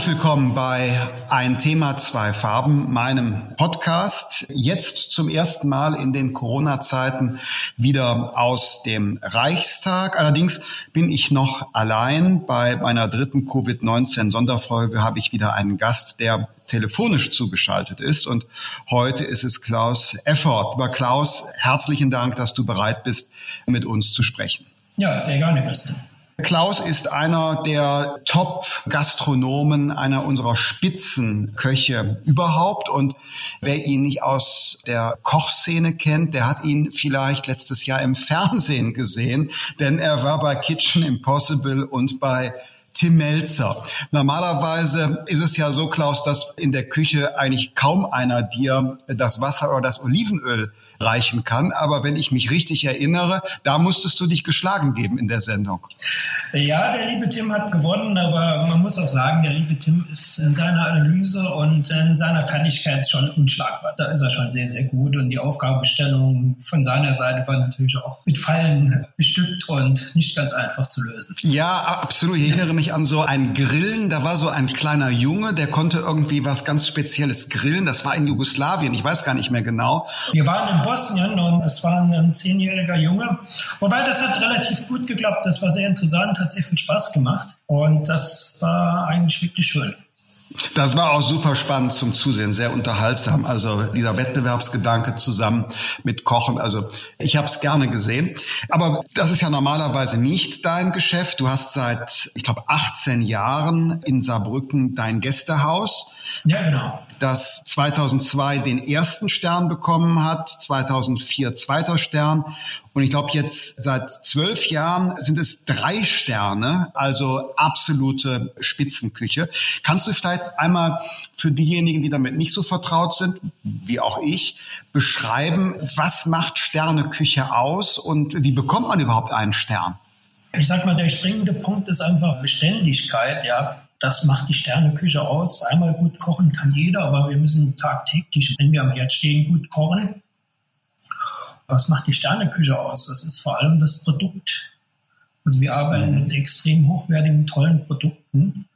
Herzlich willkommen bei Ein Thema, zwei Farben, meinem Podcast. Jetzt zum ersten Mal in den Corona-Zeiten wieder aus dem Reichstag. Allerdings bin ich noch allein. Bei meiner dritten Covid-19-Sonderfolge habe ich wieder einen Gast, der telefonisch zugeschaltet ist. Und heute ist es Klaus Effort. Lieber Klaus, herzlichen Dank, dass du bereit bist, mit uns zu sprechen. Ja, sehr gerne, Christian. Klaus ist einer der Top-Gastronomen, einer unserer Spitzenköche überhaupt. Und wer ihn nicht aus der Kochszene kennt, der hat ihn vielleicht letztes Jahr im Fernsehen gesehen, denn er war bei Kitchen Impossible und bei Tim Melzer. Normalerweise ist es ja so, Klaus, dass in der Küche eigentlich kaum einer dir das Wasser oder das Olivenöl reichen kann. Aber wenn ich mich richtig erinnere, da musstest du dich geschlagen geben in der Sendung. Ja, der liebe Tim hat gewonnen, aber man muss auch sagen, der liebe Tim ist in seiner Analyse und in seiner Fertigkeit schon unschlagbar. Da ist er schon sehr, sehr gut und die Aufgabenstellung von seiner Seite war natürlich auch mit Fallen bestückt und nicht ganz einfach zu lösen. Ja, absolut. Ich erinnere mich an so ein Grillen. Da war so ein kleiner Junge, der konnte irgendwie was ganz Spezielles grillen. Das war in Jugoslawien. Ich weiß gar nicht mehr genau. Wir waren in Bosnien und das war ein zehnjähriger Junge. Wobei das hat relativ gut geklappt. Das war sehr interessant, hat sehr viel Spaß gemacht und das war eigentlich wirklich schön. Das war auch super spannend zum Zusehen, sehr unterhaltsam. Also dieser Wettbewerbsgedanke zusammen mit Kochen. Also ich habe es gerne gesehen. Aber das ist ja normalerweise nicht dein Geschäft. Du hast seit, ich glaube, 18 Jahren in Saarbrücken dein Gästehaus. Ja, genau das 2002 den ersten Stern bekommen hat, 2004 zweiter Stern. Und ich glaube, jetzt seit zwölf Jahren sind es drei Sterne, also absolute Spitzenküche. Kannst du vielleicht einmal für diejenigen, die damit nicht so vertraut sind, wie auch ich, beschreiben, was macht Sterneküche aus und wie bekommt man überhaupt einen Stern? Ich sag mal, der springende Punkt ist einfach Beständigkeit, ja. Das macht die Sterneküche aus. Einmal gut kochen kann jeder, aber wir müssen tagtäglich, wenn wir am Herd stehen, gut kochen. Was macht die Sterneküche aus? Das ist vor allem das Produkt. Und wir arbeiten mit extrem hochwertigen, tollen Produkten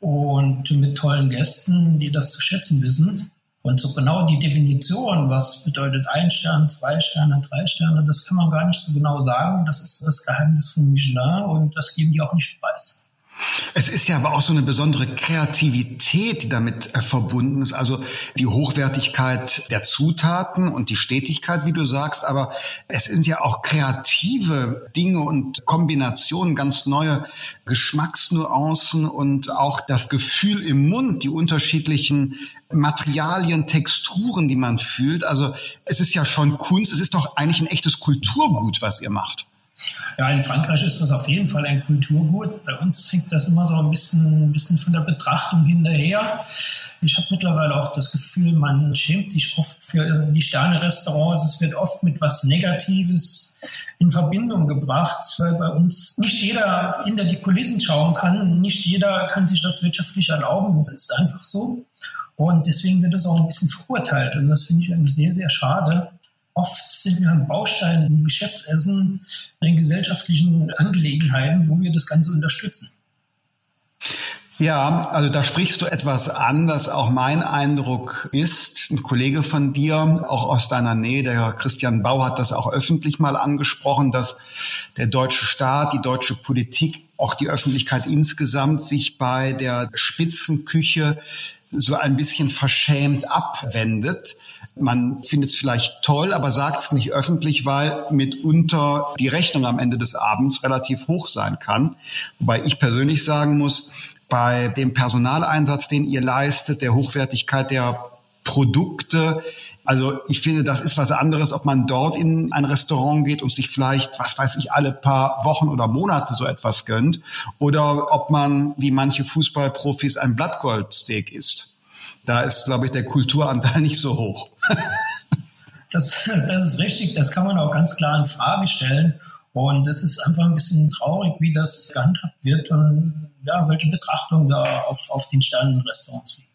und mit tollen Gästen, die das zu schätzen wissen. Und so genau die Definition, was bedeutet ein Stern, zwei Sterne, drei Sterne, das kann man gar nicht so genau sagen. Das ist das Geheimnis von Michelin und das geben die auch nicht preis. Es ist ja aber auch so eine besondere Kreativität, die damit äh, verbunden ist. Also die Hochwertigkeit der Zutaten und die Stetigkeit, wie du sagst. Aber es sind ja auch kreative Dinge und Kombinationen, ganz neue Geschmacksnuancen und auch das Gefühl im Mund, die unterschiedlichen Materialien, Texturen, die man fühlt. Also es ist ja schon Kunst. Es ist doch eigentlich ein echtes Kulturgut, was ihr macht. Ja, in Frankreich ist das auf jeden Fall ein Kulturgut. Bei uns hängt das immer so ein bisschen, ein bisschen von der Betrachtung hinterher. Ich habe mittlerweile auch das Gefühl, man schämt sich oft für die Sterne-Restaurants. Es wird oft mit was Negatives in Verbindung gebracht, weil bei uns nicht jeder hinter die Kulissen schauen kann. Nicht jeder kann sich das wirtschaftlich erlauben. Das ist einfach so. Und deswegen wird das auch ein bisschen verurteilt. Und das finde ich sehr, sehr schade. Oft sind wir ein Baustein im Geschäftsessen, in gesellschaftlichen Angelegenheiten, wo wir das Ganze unterstützen. Ja, also da sprichst du etwas an, das auch mein Eindruck ist. Ein Kollege von dir, auch aus deiner Nähe, der Christian Bau, hat das auch öffentlich mal angesprochen, dass der deutsche Staat, die deutsche Politik, auch die Öffentlichkeit insgesamt sich bei der Spitzenküche so ein bisschen verschämt abwendet. Man findet es vielleicht toll, aber sagt es nicht öffentlich, weil mitunter die Rechnung am Ende des Abends relativ hoch sein kann. Wobei ich persönlich sagen muss, bei dem Personaleinsatz, den ihr leistet, der Hochwertigkeit der Produkte, also ich finde, das ist was anderes, ob man dort in ein Restaurant geht und sich vielleicht, was weiß ich, alle paar Wochen oder Monate so etwas gönnt oder ob man, wie manche Fußballprofis, ein Blattgoldsteak isst. Da ist, glaube ich, der Kulturanteil nicht so hoch. das, das ist richtig, das kann man auch ganz klar in Frage stellen. Und es ist einfach ein bisschen traurig, wie das gehandhabt wird und ja, welche Betrachtung da auf, auf den Sternenrestaurants liegt.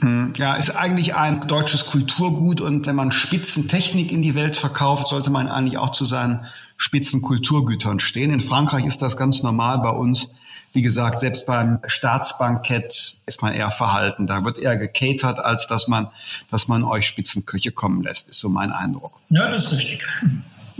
Hm, ja, ist eigentlich ein deutsches Kulturgut und wenn man Spitzentechnik in die Welt verkauft, sollte man eigentlich auch zu seinen Spitzenkulturgütern stehen. In Frankreich ist das ganz normal, bei uns wie gesagt, selbst beim Staatsbankett ist man eher verhalten. Da wird eher gecatert, als dass man, dass man euch Spitzenköche kommen lässt, ist so mein Eindruck. Ja, das ist richtig.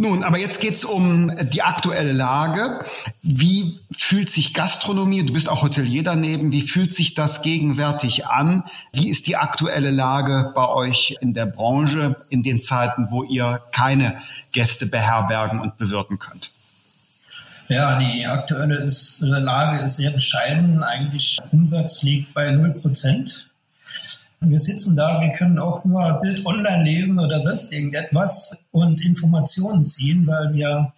Nun, aber jetzt geht's um die aktuelle Lage. Wie fühlt sich Gastronomie, du bist auch Hotelier daneben, wie fühlt sich das gegenwärtig an? Wie ist die aktuelle Lage bei euch in der Branche in den Zeiten, wo ihr keine Gäste beherbergen und bewirten könnt? Ja, die aktuelle ist, Lage ist sehr bescheiden. Eigentlich Umsatz liegt bei 0 Prozent. Wir sitzen da, wir können auch nur Bild online lesen oder sonst irgendetwas und Informationen ziehen, weil wir,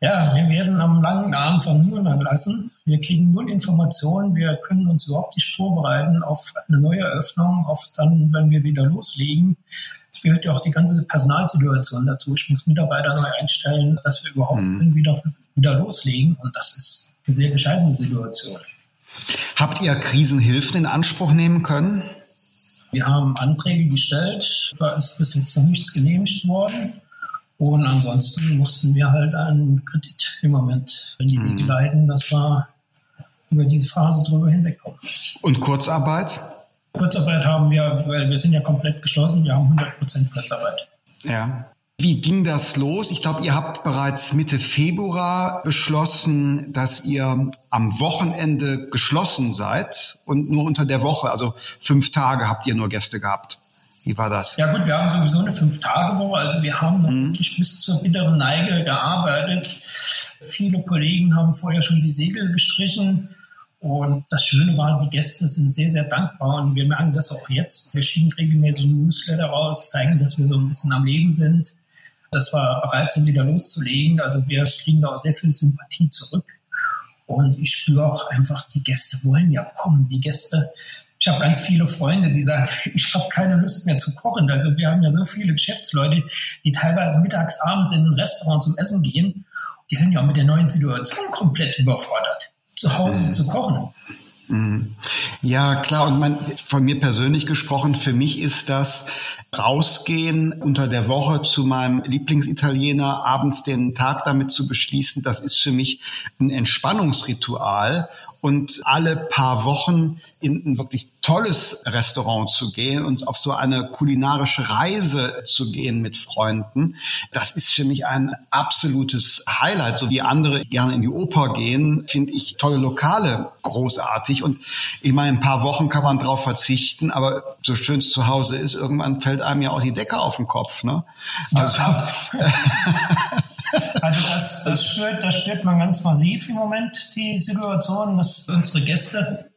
ja, wir werden am langen Arm verhungern lassen. Wir kriegen null Informationen, wir können uns überhaupt nicht vorbereiten auf eine neue Eröffnung, auf dann, wenn wir wieder loslegen. Es gehört ja auch die ganze Personalsituation dazu. Ich muss Mitarbeiter neu einstellen, dass wir überhaupt mhm. wieder, wieder loslegen und das ist eine sehr bescheidene Situation. Habt ihr Krisenhilfen in Anspruch nehmen können? Wir haben Anträge gestellt, da ist bis jetzt noch nichts genehmigt worden. Und ansonsten mussten wir halt einen Kredit im Moment in die mhm. Wege leiten, dass wir über diese Phase drüber hinwegkommen. Und Kurzarbeit? Kurzarbeit haben wir, weil wir sind ja komplett geschlossen, wir haben 100% Kurzarbeit. Ja. Wie ging das los? Ich glaube, ihr habt bereits Mitte Februar beschlossen, dass ihr am Wochenende geschlossen seid und nur unter der Woche, also fünf Tage habt ihr nur Gäste gehabt. Wie war das? Ja gut, wir haben sowieso eine Fünf-Tage-Woche, also wir haben mhm. wirklich bis zur bitteren Neige gearbeitet. Viele Kollegen haben vorher schon die Segel gestrichen. Und das Schöne war, die Gäste sind sehr, sehr dankbar und wir merken das auch jetzt. Wir schicken regelmäßig Newsletter raus, zeigen, dass wir so ein bisschen am Leben sind dass wir bereit sind, wieder loszulegen. Also wir kriegen da auch sehr viel Sympathie zurück. Und ich spüre auch einfach, die Gäste wollen ja kommen. Die Gäste, ich habe ganz viele Freunde, die sagen, ich habe keine Lust mehr zu kochen. Also wir haben ja so viele Geschäftsleute, die teilweise mittags, abends in ein Restaurant zum Essen gehen. Die sind ja auch mit der neuen Situation komplett überfordert, zu Hause mhm. zu kochen. Mhm. Ja, klar. Und man, von mir persönlich gesprochen, für mich ist das rausgehen unter der Woche zu meinem Lieblingsitaliener, abends den Tag damit zu beschließen. Das ist für mich ein Entspannungsritual und alle paar Wochen in ein wirklich tolles Restaurant zu gehen und auf so eine kulinarische Reise zu gehen mit Freunden, das ist für mich ein absolutes Highlight. So wie andere gerne in die Oper gehen, finde ich tolle Lokale großartig. Und ich meine, ein paar Wochen kann man drauf verzichten, aber so schön es zu Hause ist, irgendwann fällt einem ja auch die Decke auf den Kopf. Ne? Also, Also das, das, spürt, das spürt man ganz massiv im Moment, die Situation, dass unsere Gäste,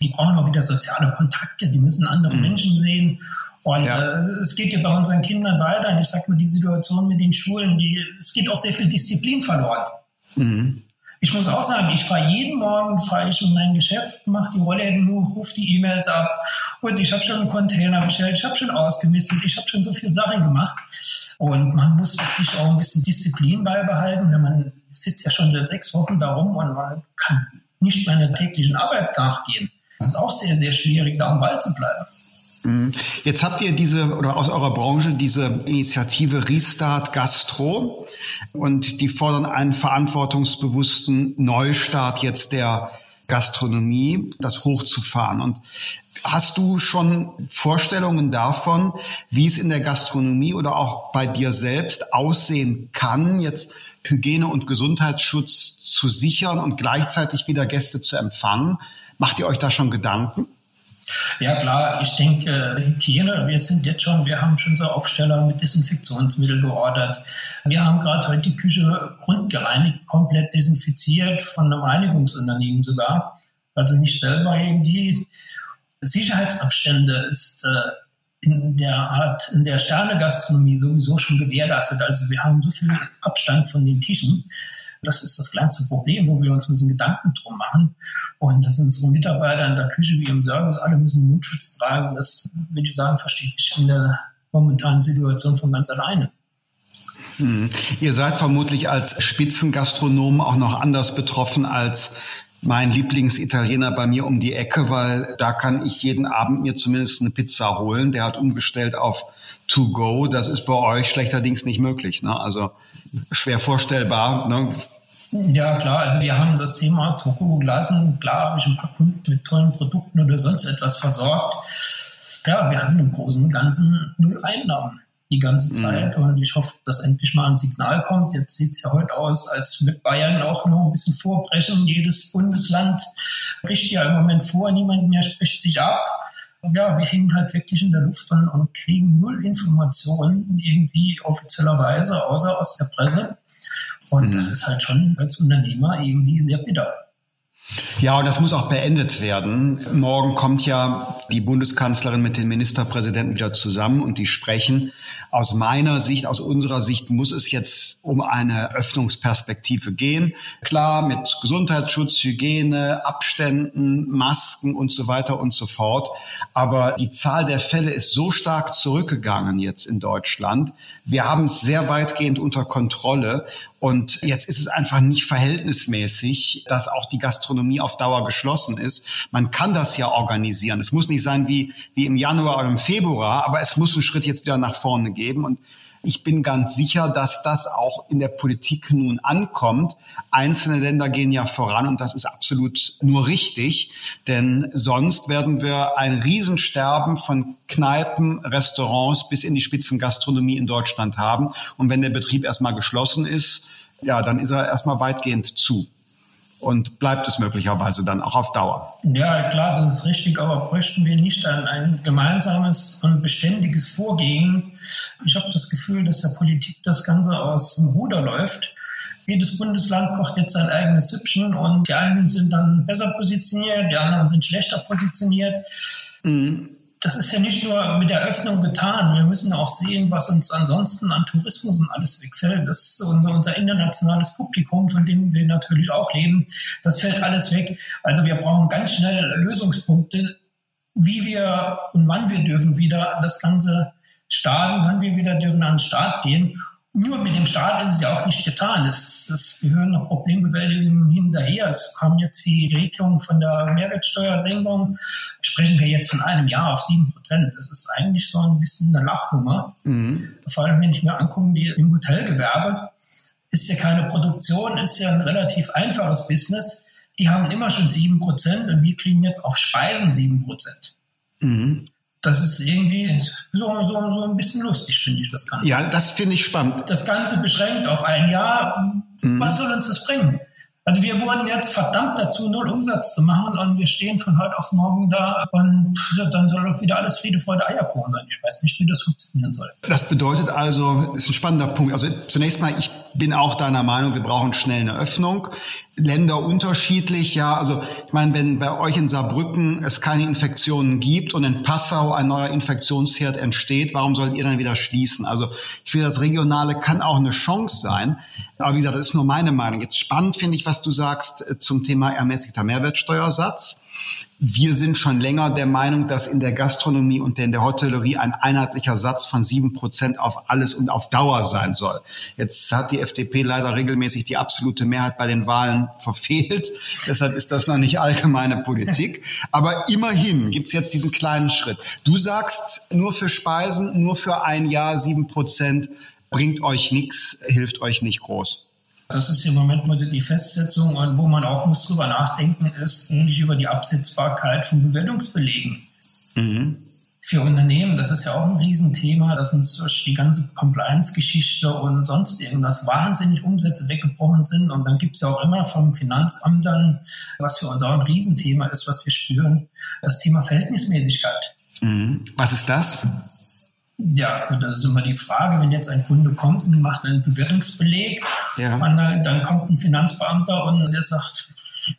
die brauchen auch wieder soziale Kontakte, die müssen andere mhm. Menschen sehen. Und ja. äh, es geht ja bei unseren Kindern weiter. Und ich sage mal, die Situation mit den Schulen, die, es geht auch sehr viel Disziplin verloren. Mhm. Ich muss auch sagen, ich fahre jeden Morgen, fahre ich in mein Geschäft, mache die Rollläden hoch, rufe die E-Mails ab und ich habe schon einen Container bestellt, ich habe schon ausgemistet, ich habe schon so viele Sachen gemacht. Und man muss wirklich auch ein bisschen Disziplin beibehalten, wenn man sitzt ja schon seit sechs Wochen da rum und man kann nicht meiner täglichen Arbeit nachgehen. Es ist auch sehr, sehr schwierig, da am Ball zu bleiben. Mhm. Jetzt habt ihr diese oder aus eurer Branche diese Initiative Restart Gastro und die fordern einen verantwortungsbewussten Neustart jetzt der Gastronomie, das hochzufahren. Und hast du schon Vorstellungen davon, wie es in der Gastronomie oder auch bei dir selbst aussehen kann, jetzt Hygiene- und Gesundheitsschutz zu sichern und gleichzeitig wieder Gäste zu empfangen? Macht ihr euch da schon Gedanken? Ja klar, ich denke, Hygiene, wir sind jetzt schon, wir haben schon so Aufsteller mit Desinfektionsmittel geordert. Wir haben gerade heute die Küche grundgereinigt, komplett desinfiziert, von einem Reinigungsunternehmen sogar. Also nicht selber irgendwie. Sicherheitsabstände ist äh, in der Art, in der Sternegastronomie sowieso schon gewährleistet. Also wir haben so viel Abstand von den Tischen, das ist das kleinste Problem, wo wir uns müssen Gedanken drum machen. Und das sind unsere Mitarbeiter in der Küche wie im Service, alle müssen Mundschutz tragen. Das, würde ich sagen, versteht sich in der momentanen Situation von ganz alleine. Hm. Ihr seid vermutlich als Spitzengastronom auch noch anders betroffen als mein Lieblingsitaliener bei mir um die Ecke, weil da kann ich jeden Abend mir zumindest eine Pizza holen. Der hat umgestellt auf To Go. Das ist bei euch schlechterdings nicht möglich. Ne? Also schwer vorstellbar. Ne? Ja, klar. Also wir haben das Thema Toko gelassen. Klar habe ich ein paar Kunden mit tollen Produkten oder sonst etwas versorgt. Ja, wir haben im Großen und Ganzen null Einnahmen die ganze mhm. Zeit. Mhm. Und ich hoffe, dass endlich mal ein Signal kommt. Jetzt sieht es ja heute aus, als mit Bayern auch noch ein bisschen vorbrechen. Jedes Bundesland bricht ja im Moment vor, niemand mehr spricht sich ab. Ja, wir hängen halt wirklich in der Luft und, und kriegen null Informationen irgendwie offizieller außer aus der Presse. Und mhm. das ist halt schon als Unternehmer irgendwie sehr bitter. Ja, und das muss auch beendet werden. Morgen kommt ja die Bundeskanzlerin mit den Ministerpräsidenten wieder zusammen und die sprechen. Aus meiner Sicht, aus unserer Sicht muss es jetzt um eine Öffnungsperspektive gehen. Klar, mit Gesundheitsschutz, Hygiene, Abständen, Masken und so weiter und so fort. Aber die Zahl der Fälle ist so stark zurückgegangen jetzt in Deutschland. Wir haben es sehr weitgehend unter Kontrolle. Und jetzt ist es einfach nicht verhältnismäßig, dass auch die Gastronomie auf Dauer geschlossen ist. Man kann das ja organisieren. Es muss nicht sein wie, wie im Januar oder im Februar, aber es muss einen Schritt jetzt wieder nach vorne geben. Und ich bin ganz sicher, dass das auch in der Politik nun ankommt. Einzelne Länder gehen ja voran und das ist absolut nur richtig, denn sonst werden wir ein Riesensterben von Kneipen, Restaurants bis in die Spitzengastronomie in Deutschland haben. Und wenn der Betrieb erstmal geschlossen ist, ja, dann ist er erstmal weitgehend zu und bleibt es möglicherweise dann auch auf Dauer. Ja, klar, das ist richtig, aber bräuchten wir nicht ein, ein gemeinsames und beständiges Vorgehen. Ich habe das Gefühl, dass der Politik das Ganze aus dem Ruder läuft. Jedes Bundesland kocht jetzt sein eigenes Süppchen und die einen sind dann besser positioniert, die anderen sind schlechter positioniert. Mhm das ist ja nicht nur mit der Öffnung getan. Wir müssen auch sehen, was uns ansonsten an Tourismus und alles wegfällt. Das ist unser, unser internationales Publikum, von dem wir natürlich auch leben. Das fällt alles weg. Also wir brauchen ganz schnell Lösungspunkte, wie wir und wann wir dürfen wieder das Ganze starten, wann wir wieder dürfen an den Start gehen. Nur mit dem Staat ist es ja auch nicht getan. Es, es gehören noch Problembewältigungen hinterher. Es kam jetzt die Regelung von der Mehrwertsteuersenkung. Sprechen wir jetzt von einem Jahr auf sieben Prozent. Das ist eigentlich so ein bisschen eine Lachnummer. Mhm. Vor allem, wenn ich mir angucke, die im Hotelgewerbe ist ja keine Produktion, ist ja ein relativ einfaches Business. Die haben immer schon sieben Prozent und wir kriegen jetzt auf Speisen sieben Prozent. Mhm das ist irgendwie so, so, so ein bisschen lustig, finde ich, das Ganze. Ja, das finde ich spannend. Das Ganze beschränkt auf ein Jahr. Mhm. Was soll uns das bringen? Also wir wurden jetzt verdammt dazu, null Umsatz zu machen und wir stehen von heute auf morgen da und dann soll doch wieder alles Friede, Freude, Eierkuchen sein. Ich weiß nicht, wie das funktionieren soll. Das bedeutet also, ist ein spannender Punkt. Also zunächst mal, ich bin auch deiner Meinung, wir brauchen schnell eine Öffnung. Länder unterschiedlich, ja. Also ich meine, wenn bei euch in Saarbrücken es keine Infektionen gibt und in Passau ein neuer Infektionsherd entsteht, warum sollt ihr dann wieder schließen? Also ich finde, das Regionale kann auch eine Chance sein. Aber wie gesagt, das ist nur meine Meinung. Jetzt spannend finde ich, was du sagst äh, zum Thema ermäßigter Mehrwertsteuersatz. Wir sind schon länger der Meinung, dass in der Gastronomie und in der Hotellerie ein einheitlicher Satz von sieben Prozent auf alles und auf Dauer sein soll. Jetzt hat die FDP leider regelmäßig die absolute Mehrheit bei den Wahlen verfehlt. Deshalb ist das noch nicht allgemeine Politik. Aber immerhin gibt's jetzt diesen kleinen Schritt. Du sagst, nur für Speisen, nur für ein Jahr sieben Prozent bringt euch nichts, hilft euch nicht groß. Das ist im Moment mal die Festsetzung und wo man auch muss drüber nachdenken, ist nämlich über die Absetzbarkeit von Bewertungsbelegen. Mhm. Für Unternehmen, das ist ja auch ein Riesenthema, dass uns durch die ganze Compliance-Geschichte und sonst irgendwas wahnsinnig Umsätze weggebrochen sind. Und dann gibt es ja auch immer vom Finanzamt dann, was für uns auch ein Riesenthema ist, was wir spüren, das Thema Verhältnismäßigkeit. Mhm. Was ist das? Ja, das ist immer die Frage, wenn jetzt ein Kunde kommt und macht einen Bewertungsbeleg, ja. dann, dann, kommt ein Finanzbeamter und der sagt,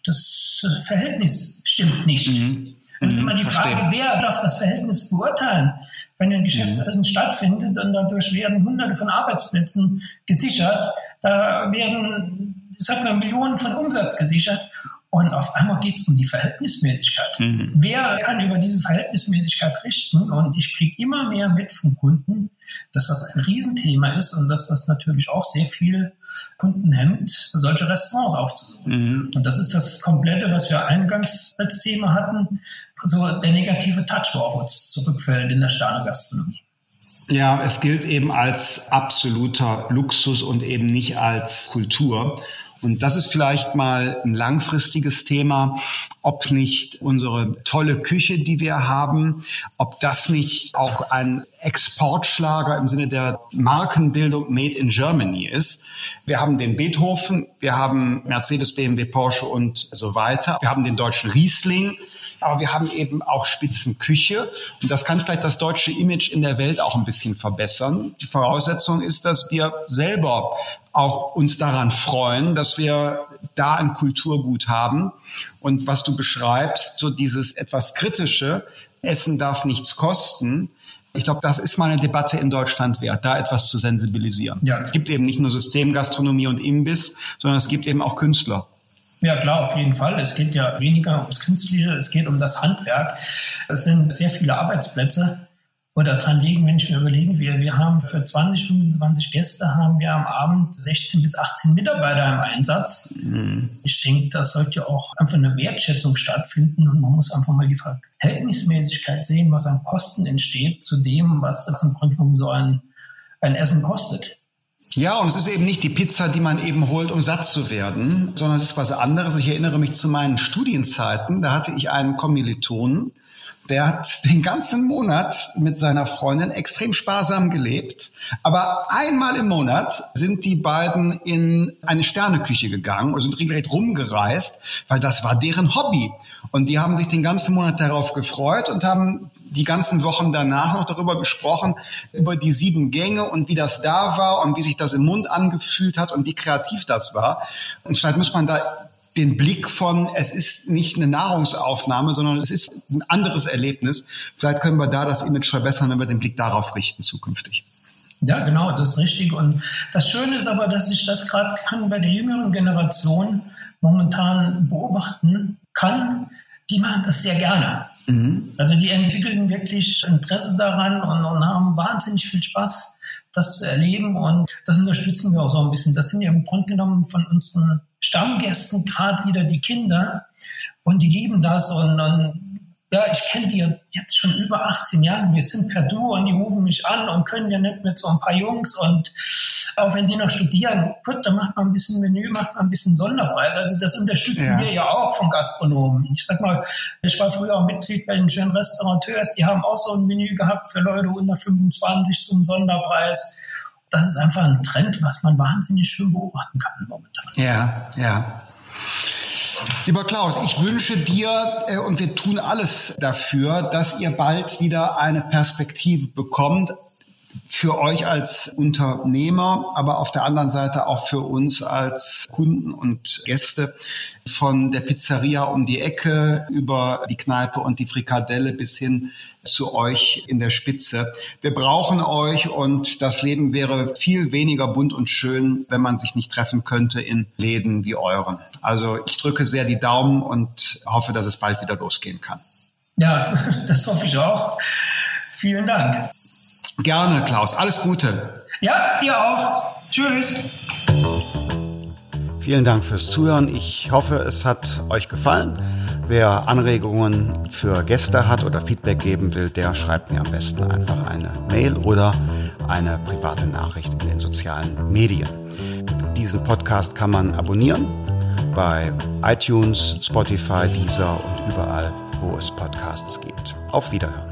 das Verhältnis stimmt nicht. Mhm. Es ist mhm. immer die Frage, Verstehen. wer darf das Verhältnis beurteilen? Wenn ein Geschäftsessen mhm. stattfindet und dadurch werden Hunderte von Arbeitsplätzen gesichert, da werden, sag mal, Millionen von Umsatz gesichert und auf einmal geht es um die Verhältnismäßigkeit. Mhm. Wer kann über diese Verhältnismäßigkeit richten? Und ich kriege immer mehr mit von Kunden, dass das ein Riesenthema ist und dass das natürlich auch sehr viel Kunden hemmt, solche Restaurants aufzusuchen. Mhm. Und das ist das Komplette, was wir eingangs als Thema hatten, so der negative Touch, wo auf uns zurückfällt in der Sterne-Gastronomie. Ja, es gilt eben als absoluter Luxus und eben nicht als Kultur. Und das ist vielleicht mal ein langfristiges Thema, ob nicht unsere tolle Küche, die wir haben, ob das nicht auch ein Exportschlager im Sinne der Markenbildung Made in Germany ist. Wir haben den Beethoven, wir haben Mercedes, BMW, Porsche und so weiter. Wir haben den deutschen Riesling, aber wir haben eben auch Spitzenküche. Und das kann vielleicht das deutsche Image in der Welt auch ein bisschen verbessern. Die Voraussetzung ist, dass wir selber auch uns daran freuen, dass wir da ein Kulturgut haben. Und was du beschreibst, so dieses etwas kritische, Essen darf nichts kosten, ich glaube, das ist mal eine Debatte in Deutschland wert, da etwas zu sensibilisieren. Ja. Es gibt eben nicht nur Systemgastronomie und Imbiss, sondern es gibt eben auch Künstler. Ja, klar, auf jeden Fall. Es geht ja weniger ums Künstliche, es geht um das Handwerk. Es sind sehr viele Arbeitsplätze, oder dran liegen, wenn ich mir überlege, wir, wir haben für 20, 25 Gäste haben wir am Abend 16 bis 18 Mitarbeiter im Einsatz. Mhm. Ich denke, da sollte auch einfach eine Wertschätzung stattfinden und man muss einfach mal die Verhältnismäßigkeit sehen, was an Kosten entsteht zu dem, was das im Grunde genommen so ein, ein Essen kostet. Ja, und es ist eben nicht die Pizza, die man eben holt, um satt zu werden, sondern es ist was anderes. Ich erinnere mich zu meinen Studienzeiten, da hatte ich einen Kommilitonen, der hat den ganzen Monat mit seiner Freundin extrem sparsam gelebt. Aber einmal im Monat sind die beiden in eine Sterneküche gegangen und sind regelrecht rumgereist, weil das war deren Hobby. Und die haben sich den ganzen Monat darauf gefreut und haben die ganzen Wochen danach noch darüber gesprochen, über die sieben Gänge und wie das da war und wie sich das im Mund angefühlt hat und wie kreativ das war. Und vielleicht muss man da den Blick von, es ist nicht eine Nahrungsaufnahme, sondern es ist ein anderes Erlebnis. Vielleicht können wir da das Image verbessern, wenn wir den Blick darauf richten zukünftig. Ja, genau, das ist richtig. Und das Schöne ist aber, dass ich das gerade kann bei der jüngeren Generation momentan beobachten kann. Die machen das sehr gerne. Mhm. Also die entwickeln wirklich Interesse daran und, und haben wahnsinnig viel Spaß, das erleben. Und das unterstützen wir auch so ein bisschen. Das sind ja im Grunde genommen von unseren Stammgästen gerade wieder die Kinder und die lieben das und, und ja, ich kenne die jetzt schon über 18 Jahre. Wir sind per Du und die rufen mich an und können ja nicht mit so ein paar Jungs und auch wenn die noch studieren, gut, dann macht man ein bisschen Menü, macht man ein bisschen Sonderpreis. Also das unterstützen ja. wir ja auch von Gastronomen. Ich sag mal, ich war früher auch Mitglied bei den schönen Restaurateurs, die haben auch so ein Menü gehabt für Leute unter 25 zum Sonderpreis das ist einfach ein Trend, was man wahnsinnig schön beobachten kann momentan. Ja, ja. Lieber Klaus, ich wünsche dir äh, und wir tun alles dafür, dass ihr bald wieder eine Perspektive bekommt, für euch als Unternehmer, aber auf der anderen Seite auch für uns als Kunden und Gäste von der Pizzeria um die Ecke über die Kneipe und die Frikadelle bis hin zu euch in der Spitze. Wir brauchen euch und das Leben wäre viel weniger bunt und schön, wenn man sich nicht treffen könnte in Läden wie euren. Also ich drücke sehr die Daumen und hoffe, dass es bald wieder losgehen kann. Ja, das hoffe ich auch. Vielen Dank. Gerne, Klaus. Alles Gute. Ja, dir auch. Tschüss. Vielen Dank fürs Zuhören. Ich hoffe, es hat euch gefallen. Wer Anregungen für Gäste hat oder Feedback geben will, der schreibt mir am besten einfach eine Mail oder eine private Nachricht in den sozialen Medien. Diesen Podcast kann man abonnieren bei iTunes, Spotify, Deezer und überall, wo es Podcasts gibt. Auf Wiederhören.